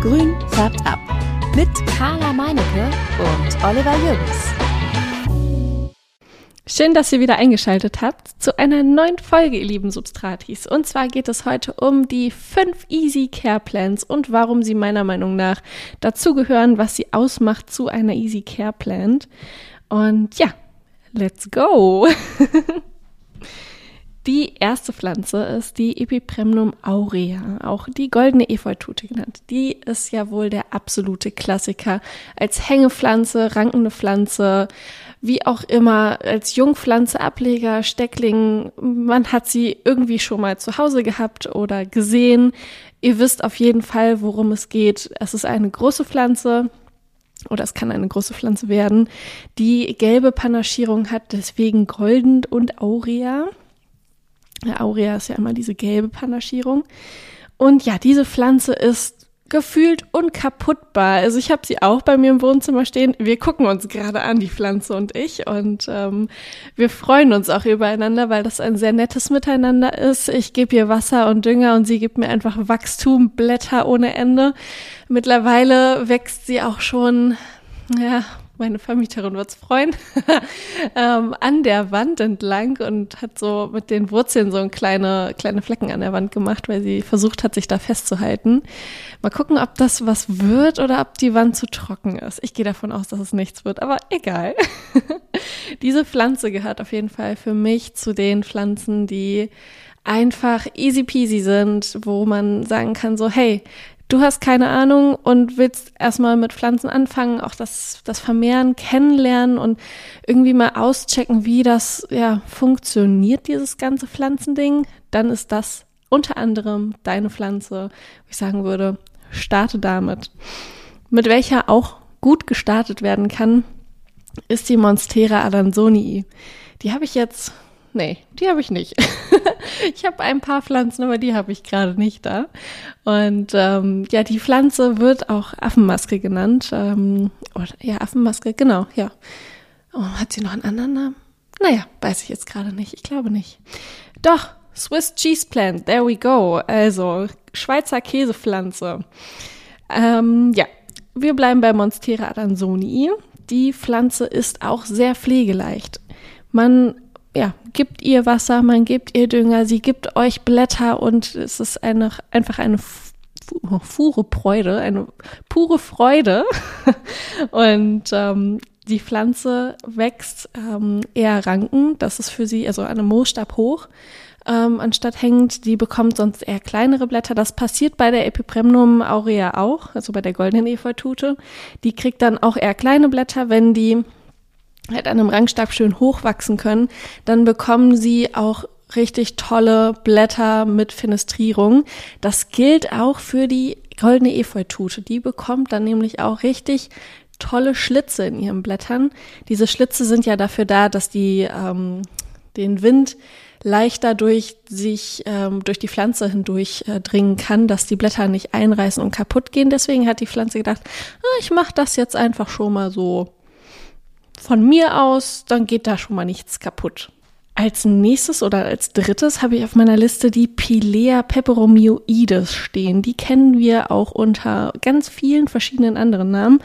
Grün färbt ab. Mit Carla Meinecke und Oliver Jürgens. Schön, dass ihr wieder eingeschaltet habt zu einer neuen Folge, ihr lieben Substratis. Und zwar geht es heute um die fünf Easy Care Plans und warum sie meiner Meinung nach dazugehören, was sie ausmacht zu einer Easy Care Plan. Und ja, let's go! Die erste Pflanze ist die Epipremnum aurea, auch die goldene Efeutute genannt. Die ist ja wohl der absolute Klassiker als Hängepflanze, rankende Pflanze, wie auch immer, als Jungpflanze, Ableger, Steckling. Man hat sie irgendwie schon mal zu Hause gehabt oder gesehen. Ihr wisst auf jeden Fall, worum es geht. Es ist eine große Pflanze, oder es kann eine große Pflanze werden, die gelbe Panaschierung hat, deswegen golden und aurea. Aurea ist ja immer diese gelbe Panaschierung. Und ja, diese Pflanze ist gefühlt unkaputtbar. Also ich habe sie auch bei mir im Wohnzimmer stehen. Wir gucken uns gerade an, die Pflanze und ich. Und ähm, wir freuen uns auch übereinander, weil das ein sehr nettes Miteinander ist. Ich gebe ihr Wasser und Dünger und sie gibt mir einfach Wachstum, Blätter ohne Ende. Mittlerweile wächst sie auch schon, ja, meine Vermieterin wird's freuen, ähm, an der Wand entlang und hat so mit den Wurzeln so kleine, kleine Flecken an der Wand gemacht, weil sie versucht hat, sich da festzuhalten. Mal gucken, ob das was wird oder ob die Wand zu trocken ist. Ich gehe davon aus, dass es nichts wird, aber egal. Diese Pflanze gehört auf jeden Fall für mich zu den Pflanzen, die einfach easy peasy sind, wo man sagen kann so, hey, du hast keine Ahnung und willst erstmal mit Pflanzen anfangen, auch das, das Vermehren kennenlernen und irgendwie mal auschecken, wie das ja funktioniert, dieses ganze Pflanzending, dann ist das unter anderem deine Pflanze, ich sagen würde, starte damit. Mit welcher auch gut gestartet werden kann, ist die Monstera adansonii. Die habe ich jetzt Nee, die habe ich nicht. ich habe ein paar Pflanzen, aber die habe ich gerade nicht da. Und ähm, ja, die Pflanze wird auch Affenmaske genannt. Ähm, oder, ja, Affenmaske, genau, ja. Oh, hat sie noch einen anderen Namen? Naja, weiß ich jetzt gerade nicht. Ich glaube nicht. Doch, Swiss Cheese Plant, there we go. Also, Schweizer Käsepflanze. Ähm, ja, wir bleiben bei Monstera adansonii. Die Pflanze ist auch sehr pflegeleicht. Man ja, gibt ihr Wasser, man gibt ihr Dünger, sie gibt euch Blätter und es ist eine, einfach eine pure Freude, eine pure Freude. und ähm, die Pflanze wächst ähm, eher ranken, das ist für sie also eine Moosstab hoch. Ähm, anstatt hängend, die bekommt sonst eher kleinere Blätter. Das passiert bei der Epipremnum aurea auch, also bei der goldenen Efeutute. Die kriegt dann auch eher kleine Blätter, wenn die halt an einem Rangstab schön hochwachsen können, dann bekommen sie auch richtig tolle Blätter mit Fenestrierung. Das gilt auch für die goldene Efeutute. Die bekommt dann nämlich auch richtig tolle Schlitze in ihren Blättern. Diese Schlitze sind ja dafür da, dass die ähm, den Wind leichter durch sich ähm, durch die Pflanze hindurch äh, dringen kann, dass die Blätter nicht einreißen und kaputt gehen. Deswegen hat die Pflanze gedacht, ah, ich mache das jetzt einfach schon mal so von mir aus, dann geht da schon mal nichts kaputt. Als nächstes oder als drittes habe ich auf meiner Liste die Pilea peperomioides stehen. Die kennen wir auch unter ganz vielen verschiedenen anderen Namen.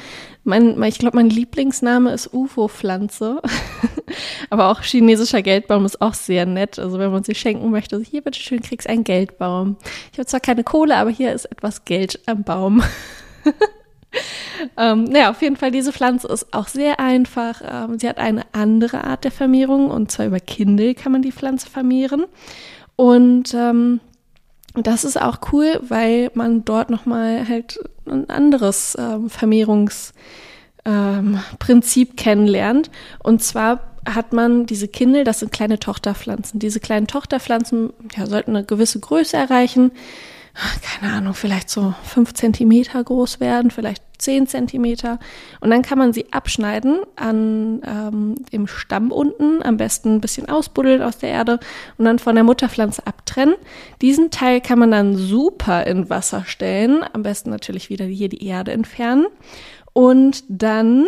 Mein, ich glaube, mein Lieblingsname ist UFO-Pflanze. Aber auch chinesischer Geldbaum ist auch sehr nett. Also wenn man sie schenken möchte, hier bitteschön kriegst einen Geldbaum. Ich habe zwar keine Kohle, aber hier ist etwas Geld am Baum. ähm, naja, auf jeden Fall, diese Pflanze ist auch sehr einfach. Ähm, sie hat eine andere Art der Vermehrung und zwar über Kindel kann man die Pflanze vermehren. Und ähm, das ist auch cool, weil man dort nochmal halt ein anderes ähm, Vermehrungsprinzip ähm, kennenlernt. Und zwar hat man diese Kindel, das sind kleine Tochterpflanzen. Diese kleinen Tochterpflanzen ja, sollten eine gewisse Größe erreichen keine Ahnung, vielleicht so fünf Zentimeter groß werden, vielleicht zehn Zentimeter. Und dann kann man sie abschneiden an ähm, im Stamm unten, am besten ein bisschen ausbuddeln aus der Erde und dann von der Mutterpflanze abtrennen. Diesen Teil kann man dann super in Wasser stellen, am besten natürlich wieder hier die Erde entfernen. Und dann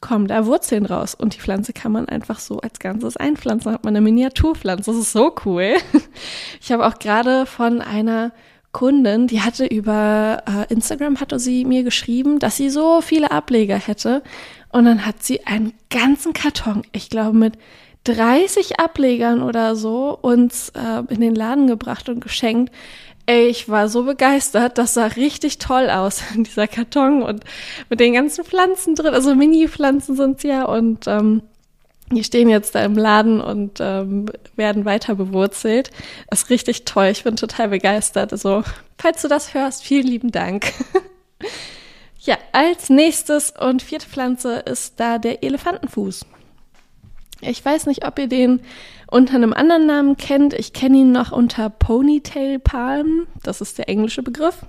kommen da Wurzeln raus und die Pflanze kann man einfach so als Ganzes einpflanzen. Dann hat man eine Miniaturpflanze. Das ist so cool. Ich habe auch gerade von einer Kundin, die hatte über äh, Instagram hatte sie mir geschrieben, dass sie so viele Ableger hätte. Und dann hat sie einen ganzen Karton, ich glaube mit 30 Ablegern oder so, uns äh, in den Laden gebracht und geschenkt. Ich war so begeistert, das sah richtig toll aus, dieser Karton und mit den ganzen Pflanzen drin, also Mini-Pflanzen sind's ja und ähm, die stehen jetzt da im Laden und ähm, werden weiter bewurzelt. Das ist richtig toll, ich bin total begeistert. Also, falls du das hörst, vielen lieben Dank. ja, als nächstes und vierte Pflanze ist da der Elefantenfuß. Ich weiß nicht, ob ihr den unter einem anderen Namen kennt. Ich kenne ihn noch unter Ponytail Palm. Das ist der englische Begriff.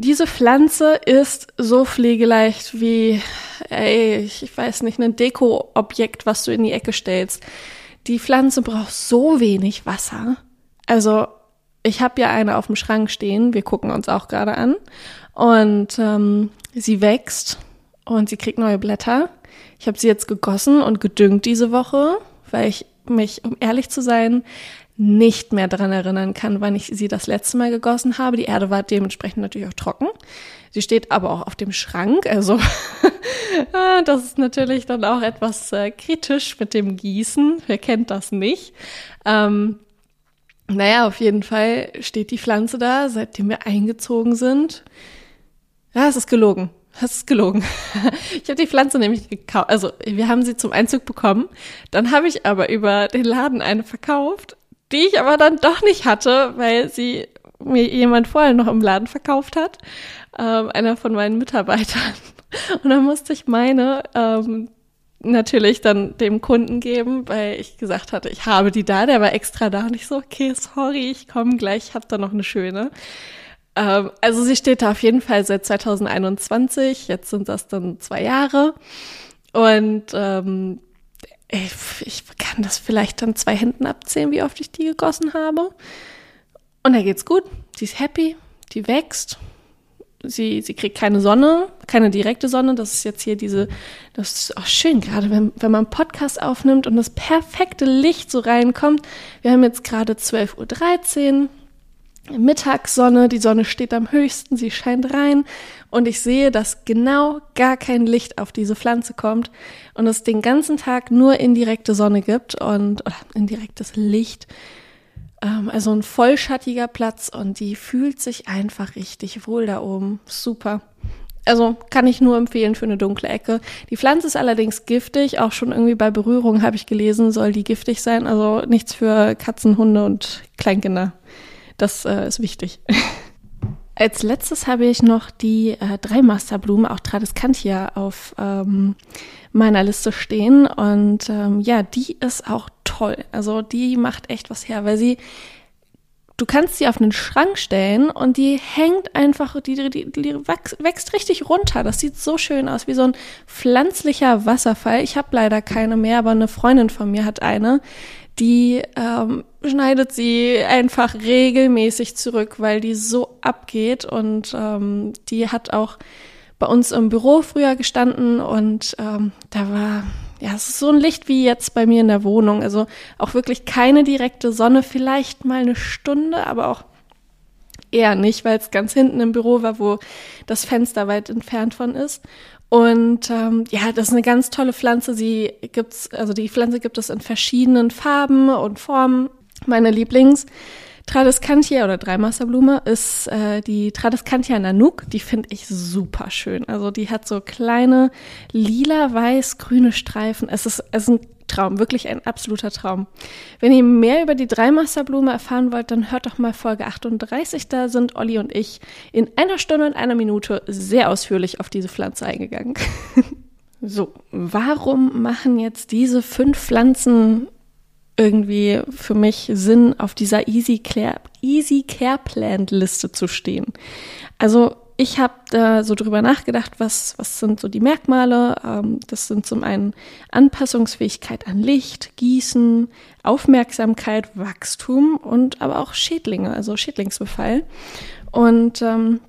Diese Pflanze ist so pflegeleicht wie, ey, ich weiß nicht, ein Deko-Objekt, was du in die Ecke stellst. Die Pflanze braucht so wenig Wasser. Also, ich habe ja eine auf dem Schrank stehen. Wir gucken uns auch gerade an. Und ähm, sie wächst und sie kriegt neue Blätter. Ich habe sie jetzt gegossen und gedüngt diese Woche, weil ich mich, um ehrlich zu sein, nicht mehr daran erinnern kann, wann ich sie das letzte Mal gegossen habe. Die Erde war dementsprechend natürlich auch trocken. Sie steht aber auch auf dem Schrank, also ah, das ist natürlich dann auch etwas äh, kritisch mit dem Gießen. Wer kennt das nicht? Ähm, naja, auf jeden Fall steht die Pflanze da, seitdem wir eingezogen sind. Ja, es ist gelogen. Das ist gelogen. Ich habe die Pflanze nämlich gekauft. Also wir haben sie zum Einzug bekommen. Dann habe ich aber über den Laden eine verkauft, die ich aber dann doch nicht hatte, weil sie mir jemand vorher noch im Laden verkauft hat. Ähm, einer von meinen Mitarbeitern. Und dann musste ich meine ähm, natürlich dann dem Kunden geben, weil ich gesagt hatte, ich habe die da, der war extra da und ich so, okay, sorry, ich komme gleich, ich habe da noch eine schöne. Ähm, also sie steht da auf jeden Fall seit 2021. Jetzt sind das dann zwei Jahre. Und ähm, ich, ich kann das vielleicht dann zwei Händen abzählen, wie oft ich die gegossen habe. Und da geht's gut. Sie ist happy, die wächst. Sie, sie kriegt keine Sonne, keine direkte Sonne. Das ist jetzt hier diese, das ist auch schön, gerade wenn, wenn man Podcast aufnimmt und das perfekte Licht so reinkommt. Wir haben jetzt gerade 12.13 Uhr. Mittagssonne, die Sonne steht am höchsten, sie scheint rein und ich sehe, dass genau gar kein Licht auf diese Pflanze kommt und es den ganzen Tag nur indirekte Sonne gibt und oder indirektes Licht. Ähm, also ein vollschattiger Platz und die fühlt sich einfach richtig wohl da oben. Super. Also kann ich nur empfehlen für eine dunkle Ecke. Die Pflanze ist allerdings giftig, auch schon irgendwie bei Berührung habe ich gelesen, soll die giftig sein. Also nichts für Katzen, Hunde und Kleinkinder. Das äh, ist wichtig. Als letztes habe ich noch die äh, drei Masterblumen, auch Tradescantia, auf ähm, meiner Liste stehen. Und ähm, ja, die ist auch toll. Also die macht echt was her, weil sie, du kannst sie auf einen Schrank stellen und die hängt einfach, die, die, die wächst richtig runter. Das sieht so schön aus, wie so ein pflanzlicher Wasserfall. Ich habe leider keine mehr, aber eine Freundin von mir hat eine die ähm, schneidet sie einfach regelmäßig zurück, weil die so abgeht und ähm, die hat auch bei uns im Büro früher gestanden und ähm, da war ja, es ist so ein Licht wie jetzt bei mir in der Wohnung. Also auch wirklich keine direkte Sonne, vielleicht mal eine Stunde, aber auch eher nicht, weil es ganz hinten im Büro war, wo das Fenster weit entfernt von ist. Und ähm, ja, das ist eine ganz tolle Pflanze. Sie gibt's, also die Pflanze gibt es in verschiedenen Farben und Formen. Meine Lieblings Tradescantia oder Dreimasterblume ist äh, die Tradescantia Nanook. Die finde ich super schön. Also die hat so kleine lila, weiß, grüne Streifen. Es ist, es ist ein Traum, wirklich ein absoluter Traum. Wenn ihr mehr über die Dreimasterblume erfahren wollt, dann hört doch mal Folge 38. Da sind Olli und ich in einer Stunde und einer Minute sehr ausführlich auf diese Pflanze eingegangen. so, warum machen jetzt diese fünf Pflanzen irgendwie für mich Sinn, auf dieser Easy Care, Easy Care Plant Liste zu stehen? Also ich habe da so drüber nachgedacht, was, was sind so die Merkmale. Ähm, das sind zum einen Anpassungsfähigkeit an Licht, Gießen, Aufmerksamkeit, Wachstum und aber auch Schädlinge, also Schädlingsbefall. Und ähm,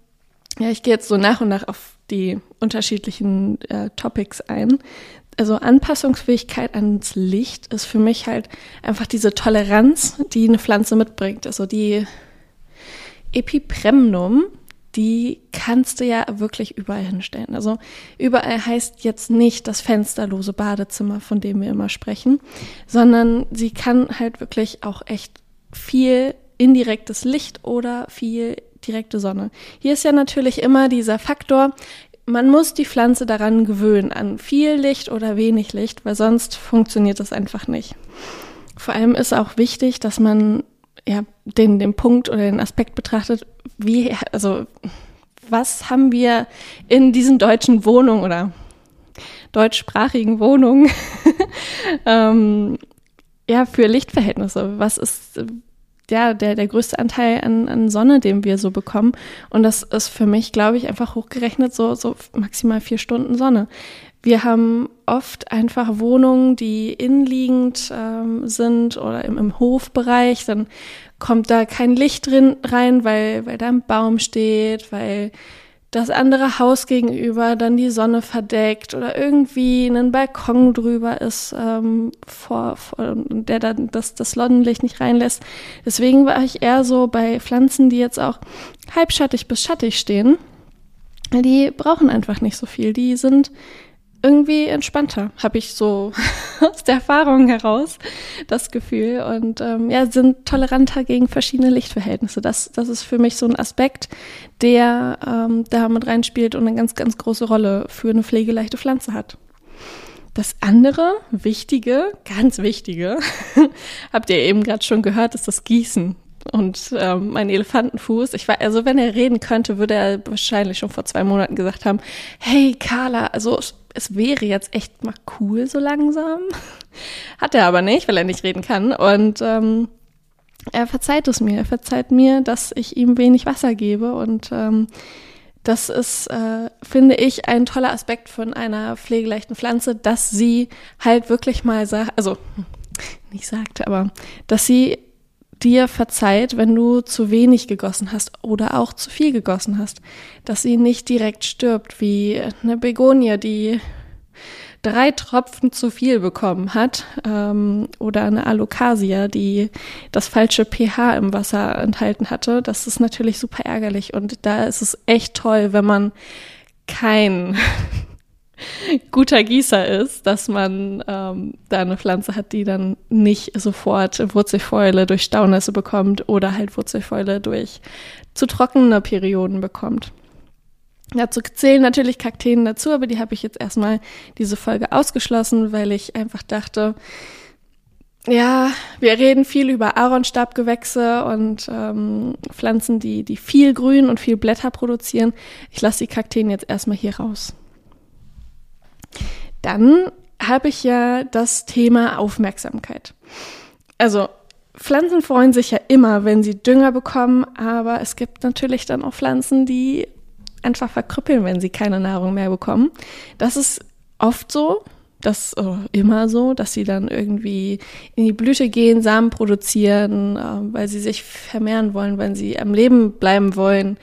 ja, ich gehe jetzt so nach und nach auf die unterschiedlichen äh, Topics ein. Also Anpassungsfähigkeit ans Licht ist für mich halt einfach diese Toleranz, die eine Pflanze mitbringt. Also die Epipremnum, die kannst du ja wirklich überall hinstellen. Also überall heißt jetzt nicht das fensterlose Badezimmer, von dem wir immer sprechen, sondern sie kann halt wirklich auch echt viel indirektes Licht oder viel direkte Sonne. Hier ist ja natürlich immer dieser Faktor, man muss die Pflanze daran gewöhnen, an viel Licht oder wenig Licht, weil sonst funktioniert das einfach nicht. Vor allem ist auch wichtig, dass man ja den, den Punkt oder den Aspekt betrachtet, wie, also was haben wir in diesen deutschen Wohnungen oder deutschsprachigen Wohnungen ähm, ja für Lichtverhältnisse? Was ist ja, der, der größte Anteil an, an Sonne, den wir so bekommen. Und das ist für mich, glaube ich, einfach hochgerechnet so, so maximal vier Stunden Sonne. Wir haben oft einfach Wohnungen, die innenliegend ähm, sind oder im, im Hofbereich. Dann kommt da kein Licht drin rein, weil, weil da ein Baum steht, weil das andere Haus gegenüber dann die Sonne verdeckt oder irgendwie einen Balkon drüber ist, ähm, vor, vor, der dann das, das Sonnenlicht nicht reinlässt. Deswegen war ich eher so bei Pflanzen, die jetzt auch halbschattig bis schattig stehen. Die brauchen einfach nicht so viel. Die sind irgendwie entspannter, habe ich so aus der Erfahrung heraus das Gefühl und ähm, ja, sind toleranter gegen verschiedene Lichtverhältnisse. Das, das ist für mich so ein Aspekt, der ähm, da mit reinspielt und eine ganz, ganz große Rolle für eine pflegeleichte Pflanze hat. Das andere Wichtige, ganz Wichtige, habt ihr eben gerade schon gehört, ist das Gießen und ähm, mein Elefantenfuß. Ich war, also wenn er reden könnte, würde er wahrscheinlich schon vor zwei Monaten gesagt haben, hey Carla, also es wäre jetzt echt mal cool so langsam. Hat er aber nicht, weil er nicht reden kann. Und ähm, er verzeiht es mir. Er verzeiht mir, dass ich ihm wenig Wasser gebe. Und ähm, das ist, äh, finde ich, ein toller Aspekt von einer pflegeleichten Pflanze, dass sie halt wirklich mal sagt, also nicht sagt, aber dass sie dir verzeiht, wenn du zu wenig gegossen hast oder auch zu viel gegossen hast, dass sie nicht direkt stirbt wie eine Begonie, die drei Tropfen zu viel bekommen hat ähm, oder eine Alocasia, die das falsche pH im Wasser enthalten hatte. Das ist natürlich super ärgerlich und da ist es echt toll, wenn man kein guter Gießer ist, dass man ähm, da eine Pflanze hat, die dann nicht sofort Wurzelfäule durch Staunässe bekommt oder halt Wurzelfäule durch zu trockene Perioden bekommt. Dazu zählen natürlich Kakteen dazu, aber die habe ich jetzt erstmal diese Folge ausgeschlossen, weil ich einfach dachte, ja, wir reden viel über Aaronstabgewächse und ähm, Pflanzen, die, die viel Grün und viel Blätter produzieren. Ich lasse die Kakteen jetzt erstmal hier raus. Dann habe ich ja das Thema Aufmerksamkeit. Also Pflanzen freuen sich ja immer, wenn sie Dünger bekommen, aber es gibt natürlich dann auch Pflanzen, die einfach verkrüppeln, wenn sie keine Nahrung mehr bekommen. Das ist oft so, das oh, immer so, dass sie dann irgendwie in die Blüte gehen, Samen produzieren, äh, weil sie sich vermehren wollen, weil sie am Leben bleiben wollen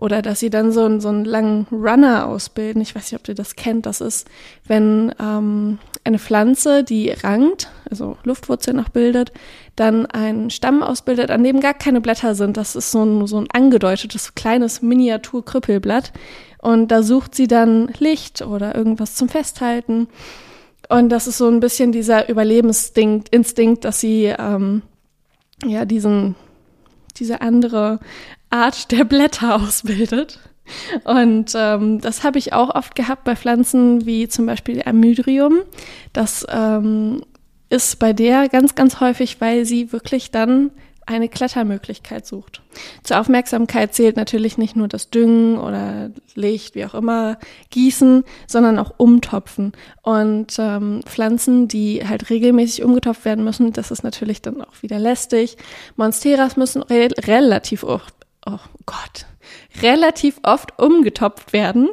oder dass sie dann so, so einen langen Runner ausbilden. Ich weiß nicht, ob ihr das kennt. Das ist, wenn ähm, eine Pflanze, die rankt, also Luftwurzeln noch bildet, dann einen Stamm ausbildet, an dem gar keine Blätter sind. Das ist so ein, so ein angedeutetes kleines Miniatur-Krüppelblatt. Und da sucht sie dann Licht oder irgendwas zum Festhalten. Und das ist so ein bisschen dieser Überlebensinstinkt, Instinkt, dass sie ähm, ja diesen diese andere Art der Blätter ausbildet. Und ähm, das habe ich auch oft gehabt bei Pflanzen wie zum Beispiel Amydrium. Das ähm, ist bei der ganz, ganz häufig, weil sie wirklich dann eine Klettermöglichkeit sucht. Zur Aufmerksamkeit zählt natürlich nicht nur das Düngen oder Licht, wie auch immer, Gießen, sondern auch Umtopfen. Und ähm, Pflanzen, die halt regelmäßig umgetopft werden müssen, das ist natürlich dann auch wieder lästig. Monsteras müssen re relativ oft, oh Gott, relativ oft umgetopft werden.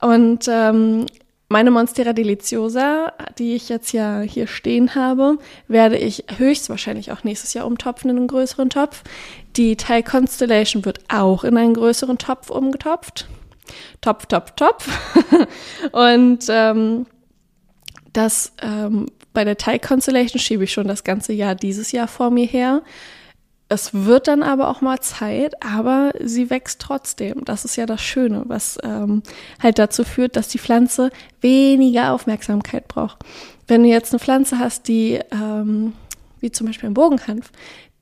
Und ähm, meine Monstera deliciosa, die ich jetzt ja hier stehen habe, werde ich höchstwahrscheinlich auch nächstes Jahr umtopfen in einen größeren Topf. Die Thai Constellation wird auch in einen größeren Topf umgetopft. Topf, Topf, Topf. Und ähm, das ähm, bei der Thai Constellation schiebe ich schon das ganze Jahr dieses Jahr vor mir her. Es wird dann aber auch mal Zeit, aber sie wächst trotzdem. Das ist ja das Schöne, was ähm, halt dazu führt, dass die Pflanze weniger Aufmerksamkeit braucht. Wenn du jetzt eine Pflanze hast, die, ähm, wie zum Beispiel ein Bogenhanf,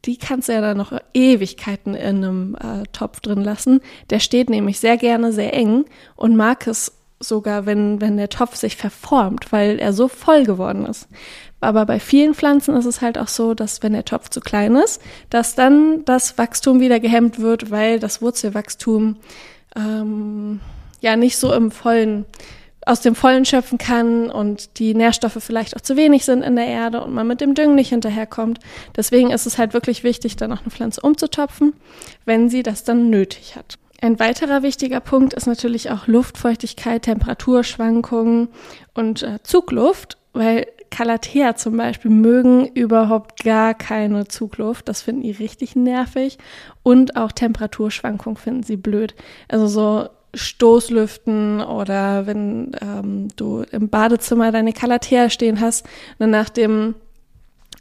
die kannst du ja dann noch Ewigkeiten in einem äh, Topf drin lassen. Der steht nämlich sehr gerne sehr eng und mag es sogar, wenn, wenn der Topf sich verformt, weil er so voll geworden ist. Aber bei vielen Pflanzen ist es halt auch so, dass wenn der Topf zu klein ist, dass dann das Wachstum wieder gehemmt wird, weil das Wurzelwachstum ähm, ja nicht so im vollen aus dem Vollen schöpfen kann und die Nährstoffe vielleicht auch zu wenig sind in der Erde und man mit dem Düngen nicht hinterherkommt. Deswegen ist es halt wirklich wichtig, dann auch eine Pflanze umzutopfen, wenn sie das dann nötig hat. Ein weiterer wichtiger Punkt ist natürlich auch Luftfeuchtigkeit, Temperaturschwankungen und äh, Zugluft, weil Calathea zum Beispiel mögen überhaupt gar keine Zugluft. Das finden die richtig nervig. Und auch Temperaturschwankungen finden sie blöd. Also so Stoßlüften oder wenn ähm, du im Badezimmer deine Calathea stehen hast, dann nach dem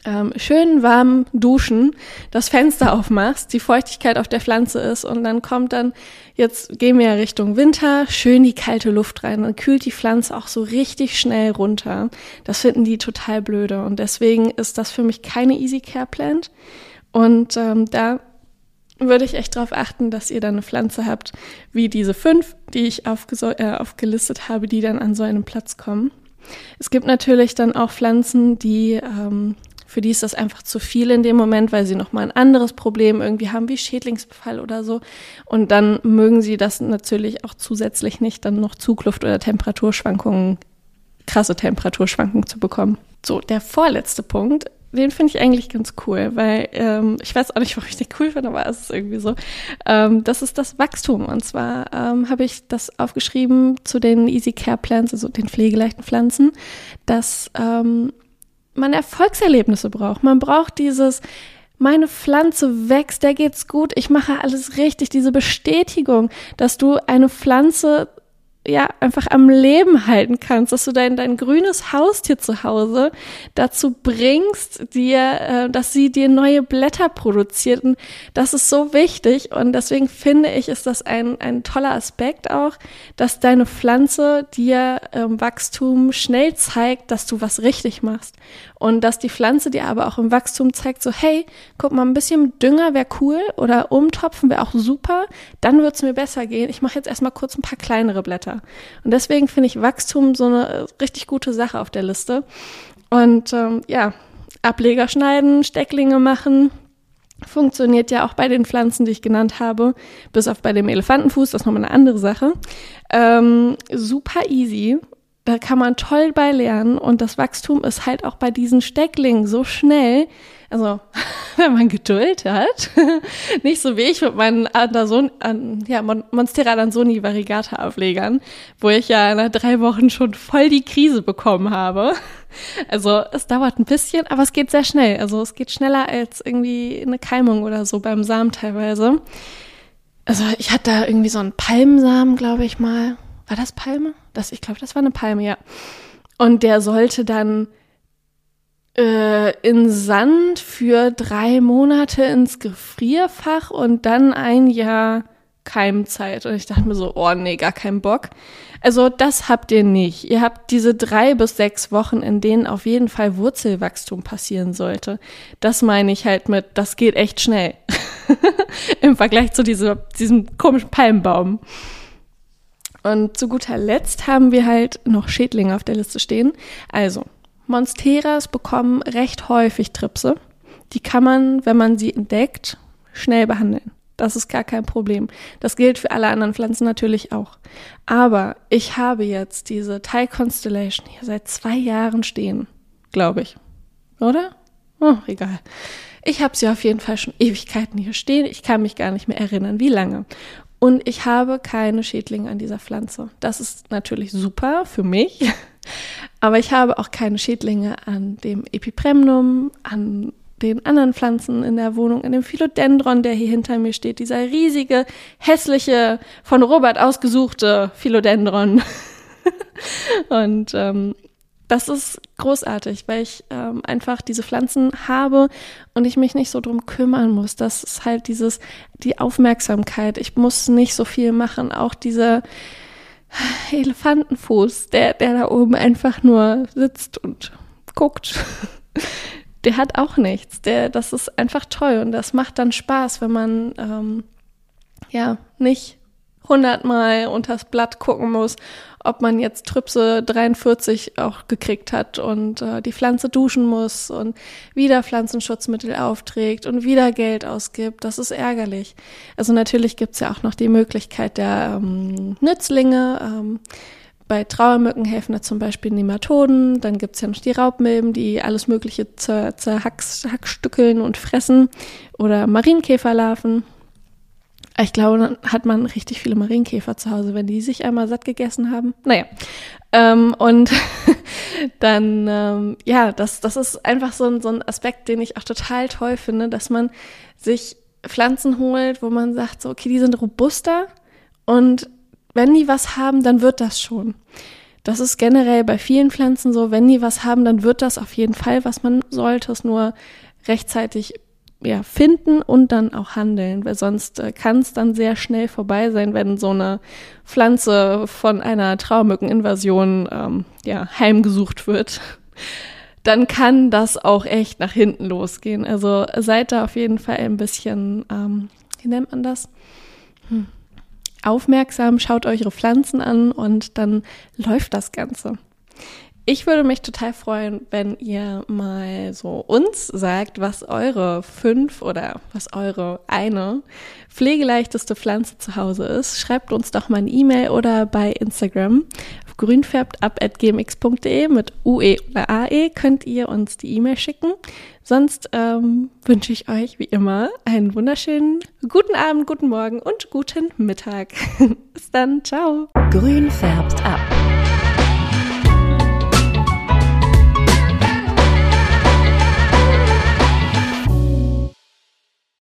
ähm, schönen warmen Duschen das Fenster aufmachst, die Feuchtigkeit auf der Pflanze ist und dann kommt dann, jetzt gehen wir ja Richtung Winter, schön die kalte Luft rein, dann kühlt die Pflanze auch so richtig schnell runter. Das finden die total blöde und deswegen ist das für mich keine Easy Care Plant und ähm, da würde ich echt darauf achten, dass ihr dann eine Pflanze habt, wie diese fünf, die ich äh, aufgelistet habe, die dann an so einem Platz kommen. Es gibt natürlich dann auch Pflanzen, die ähm, für die ist das einfach zu viel in dem Moment, weil sie nochmal ein anderes Problem irgendwie haben, wie Schädlingsbefall oder so. Und dann mögen sie das natürlich auch zusätzlich nicht, dann noch Zugluft oder Temperaturschwankungen, krasse Temperaturschwankungen zu bekommen. So, der vorletzte Punkt den finde ich eigentlich ganz cool, weil ähm, ich weiß auch nicht, warum ich den cool finde, aber es ist irgendwie so. Ähm, das ist das Wachstum. Und zwar ähm, habe ich das aufgeschrieben zu den Easy Care Plants, also den pflegeleichten Pflanzen, dass ähm, man Erfolgserlebnisse braucht. Man braucht dieses, meine Pflanze wächst, der geht's gut, ich mache alles richtig, diese Bestätigung, dass du eine Pflanze ja, einfach am Leben halten kannst, dass du dein, dein grünes Haustier zu Hause dazu bringst, dir, äh, dass sie dir neue Blätter produziert. Und das ist so wichtig. Und deswegen finde ich, ist das ein, ein toller Aspekt auch, dass deine Pflanze dir ähm, Wachstum schnell zeigt, dass du was richtig machst. Und dass die Pflanze dir aber auch im Wachstum zeigt, so, hey, guck mal, ein bisschen Dünger wäre cool oder umtopfen wäre auch super, dann wird es mir besser gehen. Ich mache jetzt erstmal kurz ein paar kleinere Blätter. Und deswegen finde ich Wachstum so eine richtig gute Sache auf der Liste. Und ähm, ja, Ableger schneiden, Stecklinge machen, funktioniert ja auch bei den Pflanzen, die ich genannt habe, bis auf bei dem Elefantenfuß, das ist nochmal eine andere Sache. Ähm, super easy da kann man toll bei lernen und das Wachstum ist halt auch bei diesen Stecklingen so schnell. Also, wenn man Geduld hat, nicht so wie ich mit meinen Anderson, an, ja, Monstera Adansoni Variegata Auflegern, wo ich ja nach drei Wochen schon voll die Krise bekommen habe. Also, es dauert ein bisschen, aber es geht sehr schnell. Also, es geht schneller als irgendwie eine Keimung oder so beim Samen teilweise. Also, ich hatte da irgendwie so einen Palmsamen, glaube ich mal. War das Palme? Das, ich glaube, das war eine Palme, ja. Und der sollte dann äh, in Sand für drei Monate ins Gefrierfach und dann ein Jahr Keimzeit. Und ich dachte mir so, oh nee, gar keinen Bock. Also das habt ihr nicht. Ihr habt diese drei bis sechs Wochen, in denen auf jeden Fall Wurzelwachstum passieren sollte. Das meine ich halt mit, das geht echt schnell. Im Vergleich zu diese, diesem komischen Palmbaum. Und zu guter Letzt haben wir halt noch Schädlinge auf der Liste stehen. Also, Monsteras bekommen recht häufig Tripse. Die kann man, wenn man sie entdeckt, schnell behandeln. Das ist gar kein Problem. Das gilt für alle anderen Pflanzen natürlich auch. Aber ich habe jetzt diese Thai Constellation hier seit zwei Jahren stehen, glaube ich. Oder? Oh, egal. Ich habe sie auf jeden Fall schon Ewigkeiten hier stehen. Ich kann mich gar nicht mehr erinnern, wie lange. Und ich habe keine Schädlinge an dieser Pflanze. Das ist natürlich super für mich. Aber ich habe auch keine Schädlinge an dem Epipremnum, an den anderen Pflanzen in der Wohnung, in dem Philodendron, der hier hinter mir steht, dieser riesige, hässliche, von Robert ausgesuchte Philodendron. Und ähm, das ist großartig, weil ich ähm, einfach diese Pflanzen habe und ich mich nicht so drum kümmern muss. Das ist halt dieses, die Aufmerksamkeit. Ich muss nicht so viel machen. Auch dieser Elefantenfuß, der, der da oben einfach nur sitzt und guckt. Der hat auch nichts. Der, das ist einfach toll und das macht dann Spaß, wenn man ähm, ja nicht hundertmal unters Blatt gucken muss, ob man jetzt Trüpse 43 auch gekriegt hat und äh, die Pflanze duschen muss und wieder Pflanzenschutzmittel aufträgt und wieder Geld ausgibt. Das ist ärgerlich. Also natürlich gibt's ja auch noch die Möglichkeit der ähm, Nützlinge. Ähm, bei Trauermücken helfen da zum Beispiel Nematoden. Dann gibt's ja noch die Raubmilben, die alles Mögliche zer zerhackstückeln und fressen. Oder Marienkäferlarven. Ich glaube, dann hat man richtig viele Marienkäfer zu Hause, wenn die sich einmal satt gegessen haben. Naja. Ähm, und dann, ähm, ja, das, das ist einfach so ein, so ein Aspekt, den ich auch total toll finde, dass man sich Pflanzen holt, wo man sagt, so, okay, die sind robuster und wenn die was haben, dann wird das schon. Das ist generell bei vielen Pflanzen so, wenn die was haben, dann wird das auf jeden Fall, was man sollte es nur rechtzeitig ja, finden und dann auch handeln, weil sonst äh, kann es dann sehr schnell vorbei sein, wenn so eine Pflanze von einer Traumückeninvasion ähm, ja, heimgesucht wird. Dann kann das auch echt nach hinten losgehen. Also seid da auf jeden Fall ein bisschen, ähm, wie nennt man das? Hm. Aufmerksam, schaut eure Pflanzen an und dann läuft das Ganze. Ich würde mich total freuen, wenn ihr mal so uns sagt, was eure fünf oder was eure eine pflegeleichteste Pflanze zu Hause ist. Schreibt uns doch mal eine E-Mail oder bei Instagram auf grünfärbtab.gmx.de mit UE oder AE könnt ihr uns die E-Mail schicken. Sonst ähm, wünsche ich euch wie immer einen wunderschönen guten Abend, guten Morgen und guten Mittag. Bis dann, ciao. Grün färbt ab